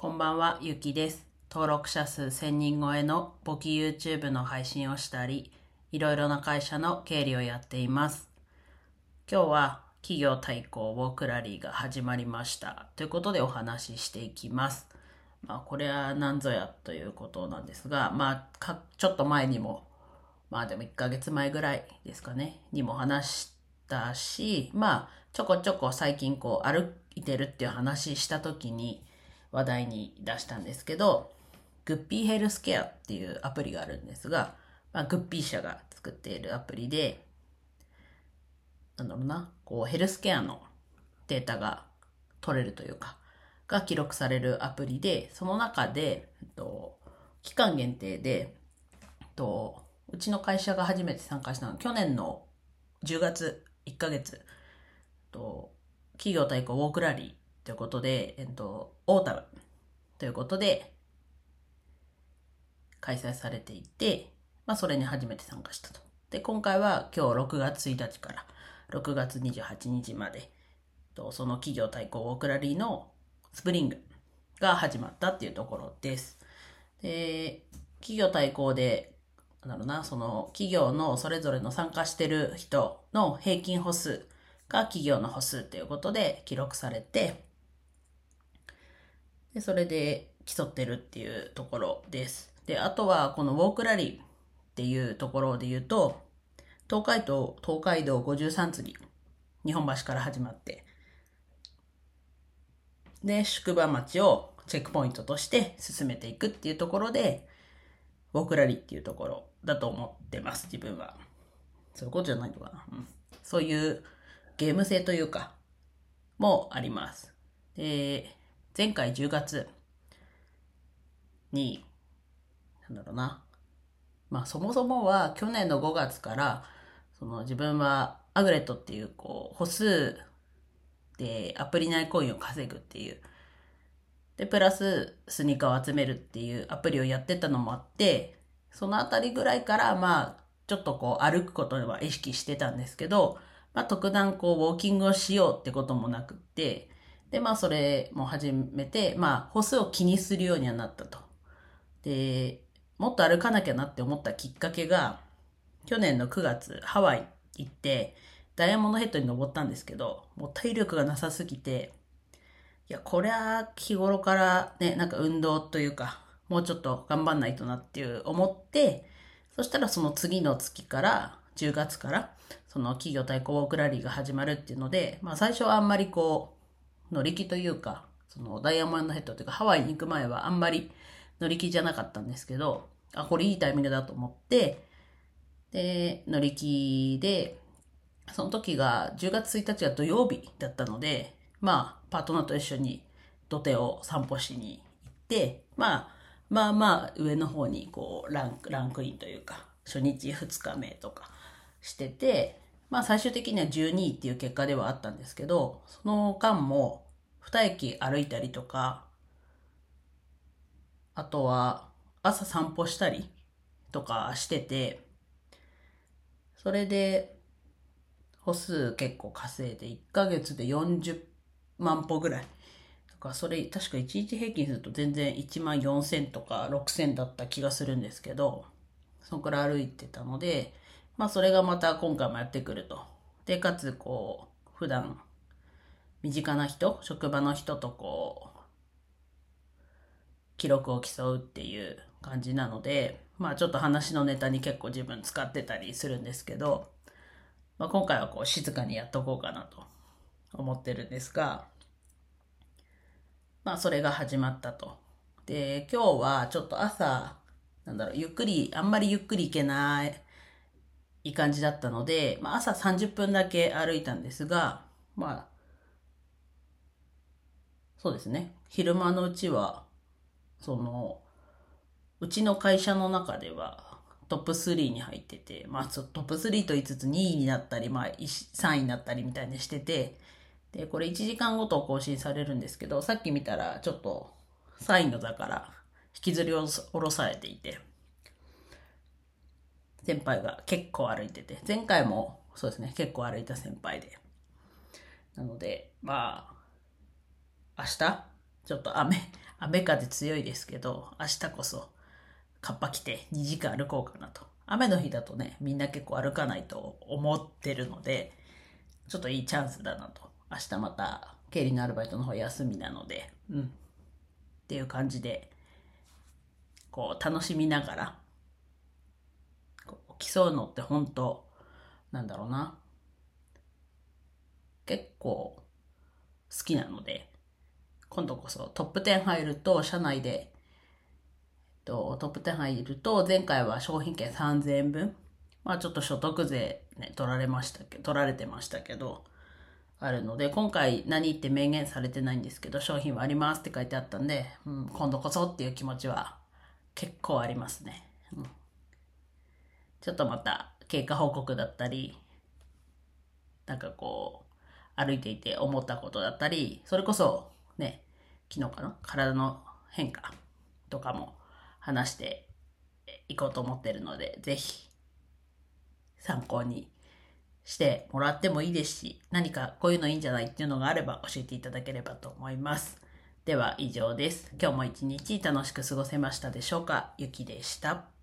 こんばんは、ゆきです。登録者数1000人超えの簿記 YouTube の配信をしたり、いろいろな会社の経理をやっています。今日は企業対抗ウォークラリーが始まりました。ということでお話ししていきます。まあ、これは何ぞやということなんですが、まあ、ちょっと前にも、まあでも1ヶ月前ぐらいですかね、にも話したし、まあ、ちょこちょこ最近こう歩いてるっていう話した時に話題に出したんですけど、グッピーヘルスケアっていうアプリがあるんですが、まあ、グッピー社が作っているアプリで、なんだろうな、こうヘルスケアのデータが取れるというか、が記録されるアプリで、その中で、えっと、期間限定で、えっと、うちの会社が初めて参加したのは去年の10月1ヶ月、えっと、企業対抗ウォークラリーということで、えっと、オータムということで開催されていて、まあそれに初めて参加したと。で、今回は今日6月1日から6月28日まで、その企業対抗ウォークラリーのスプリングが始まったっていうところです。で、企業対抗で、なんだろうな、その企業のそれぞれの参加してる人の平均歩数が企業の歩数ということで記録されて、で、それで競ってるっていうところです。で、あとはこのウォークラリーっていうところで言うと、東海道、東海道53次、日本橋から始まって、で、宿場町をチェックポイントとして進めていくっていうところで、ウォークラリーっていうところだと思ってます、自分は。そういうことじゃないのかな。うん、そういうゲーム性というか、もあります。で、前回10月に、なんだろうな。まあそもそもは去年の5月から、その自分はアグレットっていうこう歩数でアプリ内コインを稼ぐっていう。で、プラススニーカーを集めるっていうアプリをやってたのもあって、そのあたりぐらいからまあちょっとこう歩くことは意識してたんですけど、まあ特段こうウォーキングをしようってこともなくって、で、まあそれも始めて、まあ歩数を気にするようにはなったと。で、もっと歩かなきゃなって思ったきっかけが、去年の9月ハワイ行って、ダイヤモンドヘッドに登ったんですけど、もう体力がなさすぎて、いや、こりゃ日頃からね、なんか運動というか、もうちょっと頑張んないとなっていう思って、そしたらその次の月から、10月から、その企業対抗ウォークラリーが始まるっていうので、まあ最初はあんまりこう、乗り気というか、そのダイヤモンドヘッドというかハワイに行く前はあんまり乗り気じゃなかったんですけど、あ、これいいタイミングだと思って、で、乗り気で、その時が10月1日が土曜日だったので、まあ、パートナーと一緒に土手を散歩しに行って、まあ、まあまあ上の方にこうランク、ランクインというか、初日2日目とかしてて、まあ最終的には12位っていう結果ではあったんですけど、その間も2駅歩いたりとか、あとは朝散歩したりとかしてて、それで歩数結構稼いで1ヶ月で40万歩ぐらい。とか、それ確か1日平均すると全然1万4000とか6000だった気がするんですけど、そのくらい歩いてたので、まあそれがまた今回もやってくると。で、かつこう、普段身近な人、職場の人とこう、記録を競うっていう感じなので、まあちょっと話のネタに結構自分使ってたりするんですけど、まあ今回はこう静かにやっとこうかなと思ってるんですが、まあそれが始まったと。で、今日はちょっと朝、なんだろう、ゆっくり、あんまりゆっくり行けない、いい感じだったので、まあ朝30分だけ歩いたんですが、まあ、そうですね。昼間のうちは、その、うちの会社の中ではトップ3に入ってて、まあトップ3と言いつつ2位になったり、まあ3位になったりみたいにしてて、で、これ1時間ごと更新されるんですけど、さっき見たらちょっと3位の座から引きずり下ろされていて、先輩が結構歩いてて、前回もそうですね、結構歩いた先輩で。なので、まあ、明日ちょっと雨、雨風強いですけど、明日こそ、カッパ着て2時間歩こうかなと。雨の日だとね、みんな結構歩かないと思ってるので、ちょっといいチャンスだなと。明日また、経理のアルバイトの方休みなので、うん。っていう感じで、こう、楽しみながら、競うのって本当なんだろうな。結構好きなので、今度こそトップ10入ると、社内で、えっと、トップ10入ると、前回は商品券3000円分、まあちょっと所得税ね、取られましたけど、取られてましたけど、あるので、今回何って明言されてないんですけど、商品はありますって書いてあったんで、うん、今度こそっていう気持ちは結構ありますね。うん、ちょっとまた経過報告だったり、なんかこう、歩いていて思ったことだったり、それこそね、昨日かな体の変化とかも話していこうと思ってるので、ぜひ参考にしてもらってもいいですし、何かこういうのいいんじゃないっていうのがあれば教えていただければと思います。では以上です。今日も一日楽しく過ごせましたでしょうか？ゆきでした。